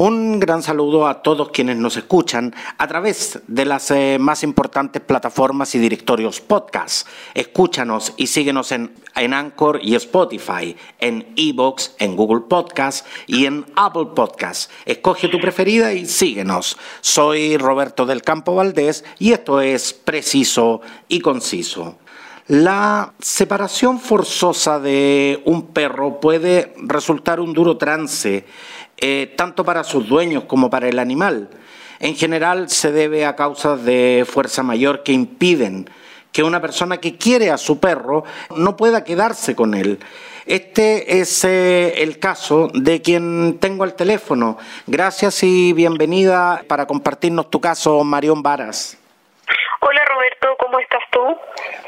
Un gran saludo a todos quienes nos escuchan a través de las eh, más importantes plataformas y directorios podcast. Escúchanos y síguenos en, en Anchor y Spotify, en Evox, en Google Podcast y en Apple Podcast. Escoge tu preferida y síguenos. Soy Roberto del Campo Valdés y esto es Preciso y Conciso. La separación forzosa de un perro puede resultar un duro trance eh, tanto para sus dueños como para el animal. En general se debe a causas de fuerza mayor que impiden que una persona que quiere a su perro no pueda quedarse con él. Este es eh, el caso de quien tengo al teléfono. Gracias y bienvenida para compartirnos tu caso, Marión Varas. Hola Roberto, ¿cómo estás tú?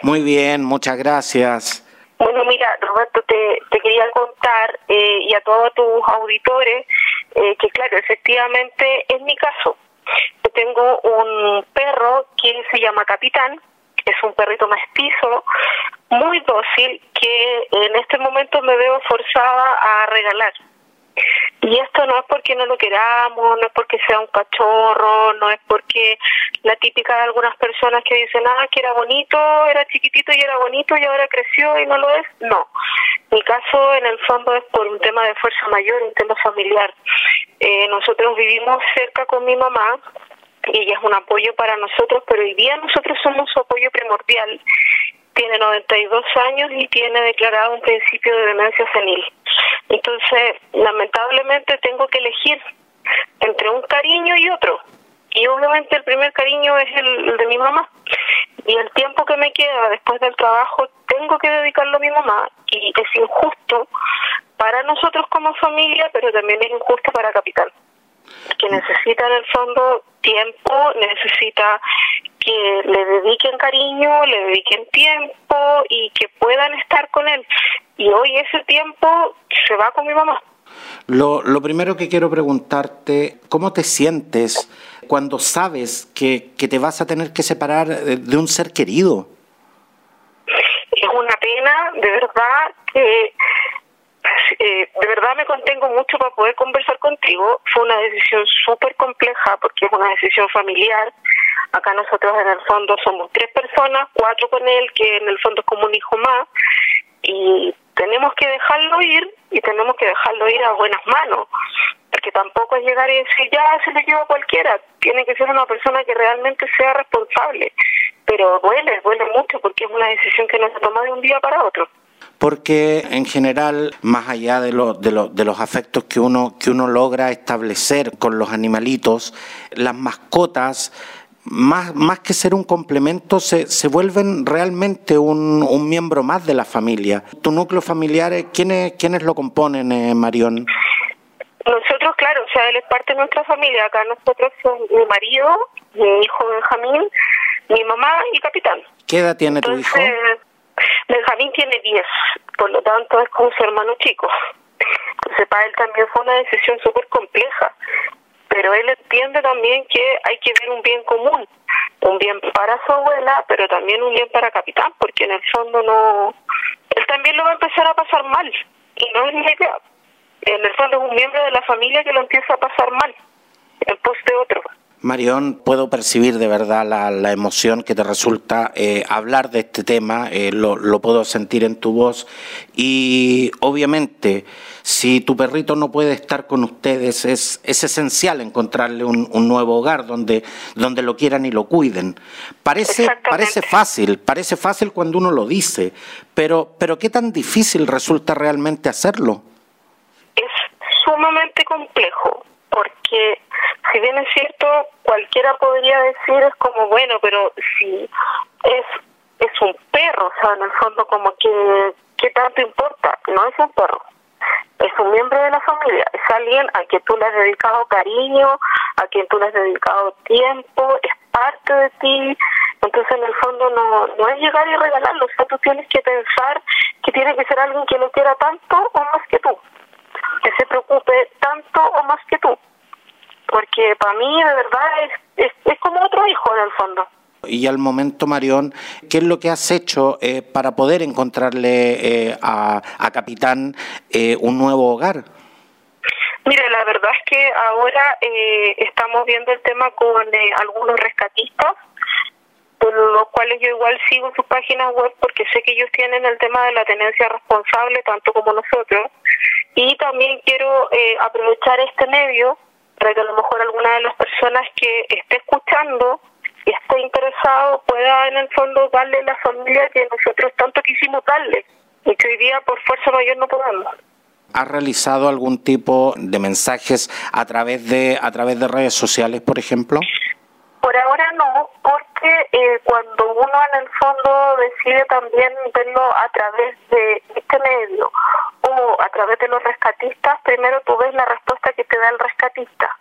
Muy bien, muchas gracias. Bueno, mira, Roberto, te, quería contar eh, y a todos tus auditores eh, que, claro, efectivamente es mi caso. Yo tengo un perro que se llama Capitán, es un perrito mestizo, muy dócil, que en este momento me veo forzada a regalar. Y esto no es porque no lo queramos, no es porque sea un cachorro, no es porque la típica de algunas personas que dicen, ah, que era bonito, era chiquitito y era bonito y ahora creció y no lo es. No. Mi caso, en el fondo, es por un tema de fuerza mayor, un tema familiar. Eh, nosotros vivimos cerca con mi mamá y ella es un apoyo para nosotros, pero hoy día nosotros somos su apoyo primordial tiene 92 años y tiene declarado un principio de demencia senil. Entonces, lamentablemente tengo que elegir entre un cariño y otro. Y obviamente el primer cariño es el, de mi mamá. Y el tiempo que me queda después del trabajo tengo que dedicarlo a mi mamá. Y es injusto para nosotros como familia, pero también es injusto para Capital que necesita en el fondo tiempo, necesita que le dediquen cariño, le dediquen tiempo y que puedan estar con él. Y hoy ese tiempo se va con mi mamá. Lo, lo primero que quiero preguntarte, ¿cómo te sientes cuando sabes que, que te vas a tener que separar de un ser querido? Es una pena, de verdad, que eh, de verdad me contengo mucho para poder conversar contigo. Fue una decisión súper compleja porque es una decisión familiar. Acá nosotros en el fondo somos tres personas, cuatro con él, que en el fondo es como un hijo más, y tenemos que dejarlo ir y tenemos que dejarlo ir a buenas manos, porque tampoco es llegar y decir, ya se le lleva cualquiera, tiene que ser una persona que realmente sea responsable, pero duele, duele mucho porque es una decisión que no se toma de un día para otro porque en general, más allá de, de, de, los afectos que uno, que uno logra establecer con los animalitos, las mascotas, más, más que ser un complemento, se, se vuelven realmente un, un, miembro más de la familia. ¿Tu núcleo familiar, eh, quiénes, quiénes lo componen, eh, Marión? Nosotros, claro, o sea, él es parte de nuestra familia. Acá nosotros somos mi marido, mi hijo Benjamín, mi mamá y Capitán. ¿Qué edad tiene tu hijo? Benjamín tiene 10, por lo tanto es como su hermano chico. Entonces para él también fue una decisión súper compleja, pero él entiende también que hay que ver un bien común, un bien para su abuela, pero también un bien para Capitán, porque en el fondo no... Él también lo va a empezar a pasar mal, y no es ni idea. En el fondo es un miembro de la familia que lo empieza a pasar mal, en pos de otro. Marión, puedo percibir de verdad la, emoción que te resulta eh, hablar de este tema, eh, lo, puedo sentir en tu voz y obviamente si tu perrito no puede estar con ustedes es, es esencial encontrarle un, nuevo hogar donde, donde lo quieran y lo cuiden. Parece, parece fácil, parece fácil cuando uno lo dice, pero, pero ¿qué tan difícil resulta realmente hacerlo? Es sumamente complejo porque si bien es cierto, cualquiera podría decir es como, bueno, pero si es es un perro, o sea, en el fondo como que, ¿qué tanto importa? No es un perro, es un miembro de la familia, es alguien a quien tú le has dedicado cariño, a quien tú le has dedicado tiempo, es parte de ti, entonces en el fondo no, no es llegar y regalarlo, o sea, tú tienes que pensar que tiene que ser alguien que lo quiera tanto o más que tú, que se preocupe tanto o más que tú porque para mí de verdad es, es, como otro hijo en el fondo. Y al momento, Marión, ¿qué es lo que has hecho eh, para poder encontrarle eh, a, a, Capitán eh, un nuevo hogar? Mire, la verdad es que ahora eh, estamos viendo el tema con eh, algunos rescatistas, por los cuales yo igual sigo su página web porque sé que ellos tienen el tema de la tenencia responsable tanto como nosotros. Y también quiero eh, aprovechar este medio para que a lo mejor alguna de las personas que esté escuchando y esté interesado pueda en el fondo darle la familia que nosotros tanto quisimos darle y que hoy día por fuerza mayor no podemos. ¿Ha realizado algún tipo de mensajes a través de a través de redes sociales, por ejemplo? Por ahora no, porque eh, cuando uno en el fondo decide también verlo a través de este medio o a través de los rescatistas, primero tú ves la respuesta que te da el rescatista.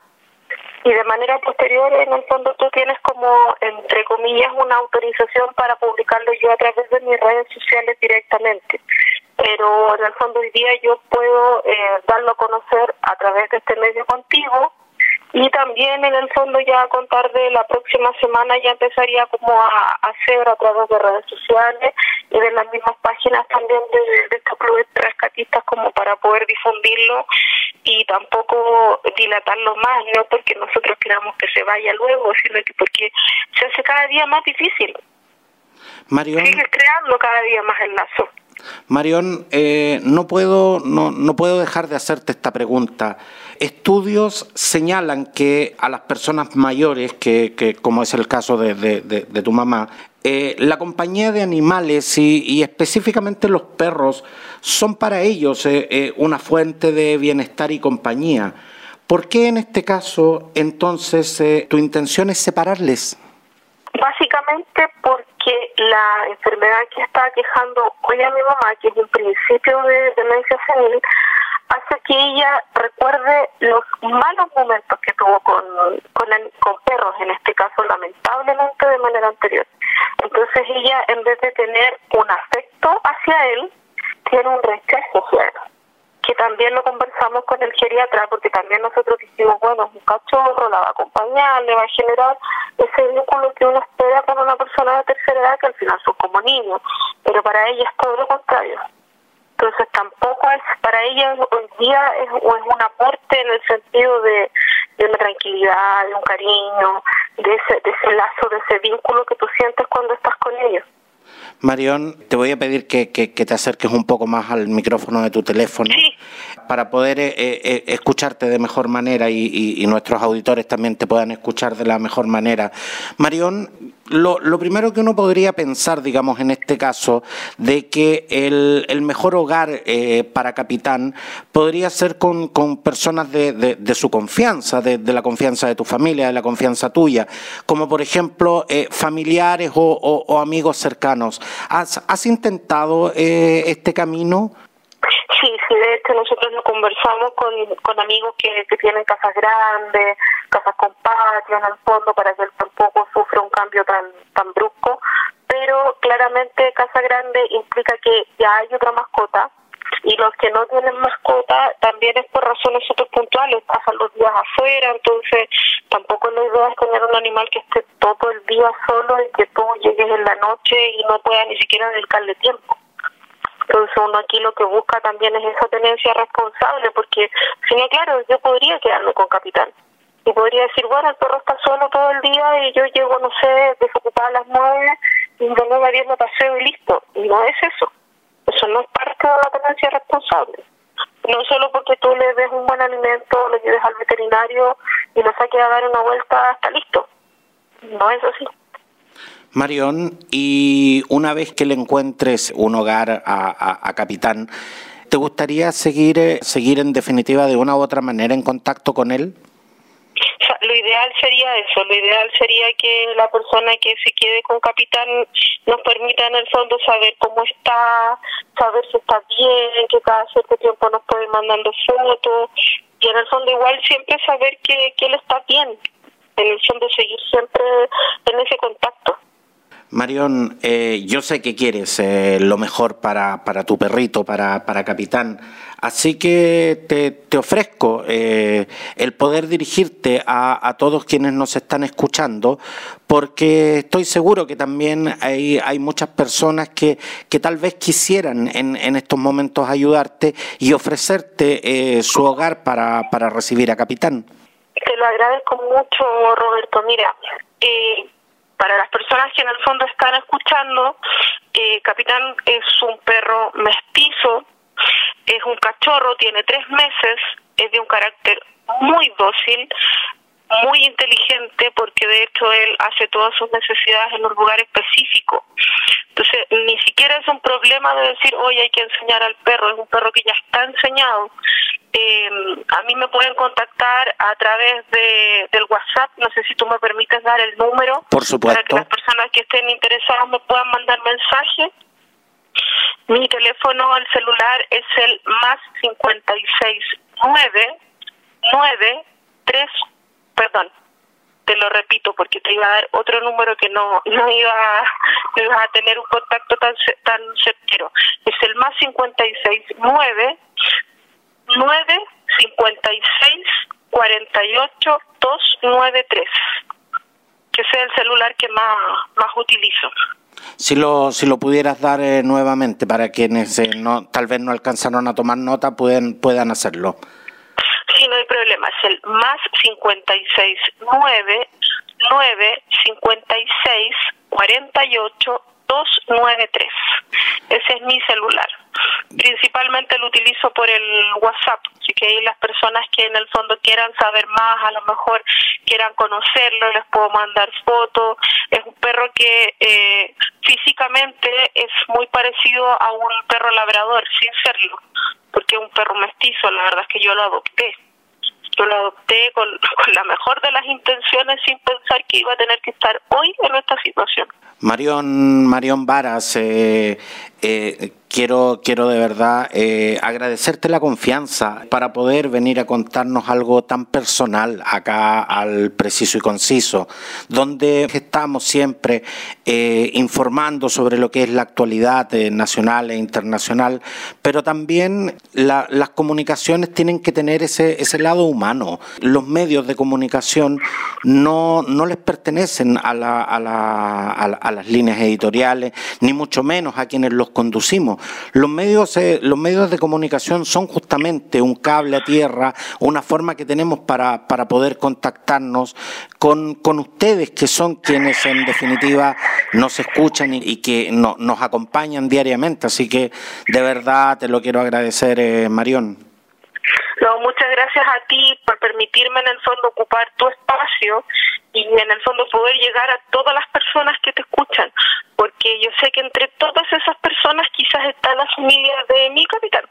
Y de manera posterior en el fondo tú tienes como entre comillas una autorización para publicarlo yo a través de mis redes sociales directamente. Pero en el fondo hoy día yo puedo eh, darlo a conocer a través de este medio contigo y también en el fondo ya a contar de la próxima semana ya empezaría como a, hacer a través de redes sociales y de las mismas páginas también de, de estos clubes rescatistas como para poder difundirlo y tampoco dilatarlo más, no porque nosotros queramos que se vaya luego, sino que porque se hace cada día más difícil. Marión. Sigue creando cada día más el lazo. Marión, eh, no, puedo, no, no puedo dejar de hacerte esta pregunta. Estudios señalan que a las personas mayores, que, como es el caso de, de, tu mamá, eh, la compañía de animales y, y, específicamente los perros son para ellos eh, eh, una fuente de bienestar y compañía. ¿Por qué en este caso entonces eh, tu intención es separarles? Básicamente porque la enfermedad que está quejando hoy a mi mamá, que es un principio de demencia senil, hace que ella recuerde los malos momentos que tuvo con, con, con perros, en este caso lamentablemente de manera anterior. Entonces ella, en vez de tener un afecto hacia él, tiene un rechazo hacia él que también lo conversamos con el geriatra, porque también nosotros dijimos, bueno, es un cachorro, la va a acompañar, le va a generar ese vínculo que uno espera con una persona de tercera edad, que al final son como niños, pero para ella es todo lo contrario. Entonces tampoco es, para ella hoy día es, es un aporte en el sentido de, de una tranquilidad, de un cariño, de ese, de ese lazo, de ese vínculo que tú sientes cuando estás con ellos. Marión, te voy a pedir que, que, que, te acerques un poco más al micrófono de tu teléfono sí. Para poder eh, eh, escucharte de mejor manera y, nuestros auditores también te puedan escuchar de la mejor manera. Marión, lo, primero que uno podría pensar, digamos, en este caso, de que el, mejor hogar eh, para capitán podría ser con, personas de, su confianza, de, la confianza de tu familia, de la confianza tuya, como por ejemplo eh, familiares o, amigos cercanos. ¿Has, intentado eh, este camino? Sí, sí, de hecho nosotros lo conversamos con, con amigos que, que tienen casas grandes, casas con patio en el fondo, para que él tampoco sufra un cambio tan, tan brusco, pero claramente casa grande implica que ya hay otra mascota, y los que no tienen mascota también es por razones súper puntuales, pasan los días afuera, entonces tampoco la idea es tener un animal que esté todo el día solo y que tú llegues en la noche y no puedas ni siquiera dedicarle tiempo. Entonces uno aquí lo que busca también es esa tenencia responsable, porque si no, claro, yo podría quedarme con capitán. Y podría decir, bueno, el perro está solo todo el día y yo llego, no sé, desocupada las nueve y de a diez me paseo y listo. Y no es eso. Eso no es parte de la tenencia responsable. No solo porque tú le des un buen alimento, le lleves al veterinario y lo saques a dar una vuelta, está listo. No es así. Marión, y una vez que le encuentres un hogar a, Capitán, ¿te gustaría seguir, eh, seguir en definitiva de una u otra manera en contacto con él? Lo ideal sería eso, lo ideal sería que la persona que se quede con Capitán nos permita en el fondo saber cómo está, saber si está bien, que cada cierto tiempo nos puede ir mandando fotos y en el fondo igual siempre saber que, que él está bien, en el fondo seguir siempre en ese contacto. Marión, eh, yo sé que quieres eh, lo mejor para, para, tu perrito, para, para Capitán, así que te, te ofrezco eh, el poder dirigirte a, a, todos quienes nos están escuchando, porque estoy seguro que también hay, hay muchas personas que, que tal vez quisieran en, en, estos momentos ayudarte y ofrecerte su hogar para, para recibir a Capitán. Te lo agradezco mucho, Roberto. Mira, para las personas que en el fondo están escuchando, eh, Capitán es un perro mestizo, es un cachorro, tiene tres meses, es de un carácter muy dócil, muy inteligente porque de hecho él hace todas sus necesidades en un lugar específico. Entonces, ni siquiera es un problema de decir, hoy hay que enseñar al perro, es un perro que ya está enseñado. Eh, a mí me pueden contactar a través de, del WhatsApp, no sé si tú me permites dar el número. Por supuesto. Para que las personas que estén interesadas me puedan mandar mensaje. Mi teléfono, el celular es el más 56 9 9 3 perdón, te lo repito porque te iba a dar otro número que no no iba, no iba a tener un contacto tan tan certero. Es el más 56 9 9 56 48 293. Que sea el celular que más más utilizo. Si lo, si lo pudieras dar eh, nuevamente para quienes eh, no, tal vez no alcanzaron a tomar nota, pueden, puedan hacerlo. Problema. Es el más 56 9 9 56 48 293. Ese es mi celular. Principalmente lo utilizo por el WhatsApp, así que ahí las personas que en el fondo quieran saber más, a lo mejor quieran conocerlo, les puedo mandar fotos. Es un perro que eh, físicamente es muy parecido a un perro labrador, sin serlo, porque es un perro mestizo, la verdad es que yo lo adopté yo lo adopté con, con, la mejor de las intenciones sin pensar que iba a tener que estar hoy en esta situación. Marión, Varas, eh, eh, quiero, quiero de verdad eh, agradecerte la confianza para poder venir a contarnos algo tan personal acá al preciso y conciso, donde estamos siempre eh, informando sobre lo que es la actualidad eh, nacional e internacional, pero también la, las comunicaciones tienen que tener ese, ese lado humano. Los medios de comunicación no, no les pertenecen a, la, a, la, a las líneas editoriales, ni mucho menos a quienes los conducimos los medios, eh, los medios de comunicación son justamente un cable a tierra, una forma que tenemos para, para poder contactarnos con, con ustedes, que son quienes en definitiva nos escuchan y, que no, nos acompañan diariamente. Así que de verdad te lo quiero agradecer, eh, Marión. No, muchas gracias a ti por permitirme en el fondo ocupar tu espacio y en el fondo poder llegar a todas las personas que te escuchan, porque yo sé que entre todas esas personas quizás está la familia de mi capitán.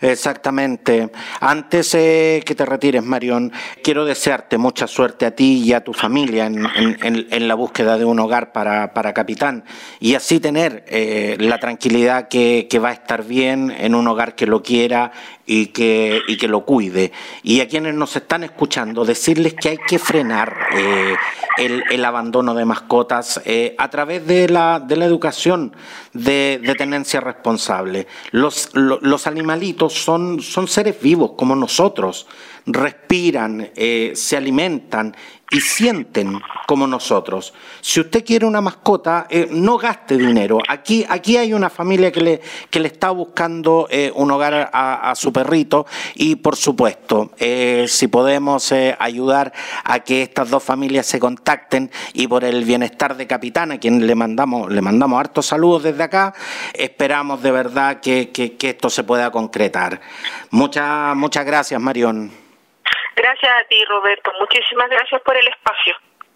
Exactamente. Antes eh, que te retires, Marión, quiero desearte mucha suerte a ti y a tu familia en, en, en la búsqueda de un hogar para, para Capitán y así tener eh, la tranquilidad que, que, va a estar bien en un hogar que lo quiera y que, y que lo cuide. Y a quienes nos están escuchando, decirles que hay que frenar eh, el, el, abandono de mascotas eh, a través de la, de la educación de, de tenencia responsable. Los, los, los son, son seres vivos como nosotros, respiran, eh, se alimentan y sienten como nosotros. Si usted quiere una mascota, eh, no gaste dinero. Aquí, aquí hay una familia que le, que le está buscando eh, un hogar a, su perrito y, por supuesto, eh, si podemos ayudar a que estas dos familias se contacten y por el bienestar de Capitán, a quien le mandamos, le mandamos hartos saludos desde acá, esperamos de verdad que, que, que esto se pueda concretar. Muchas, muchas gracias, Marión. Gracias a ti, Roberto. Muchísimas gracias por el espacio.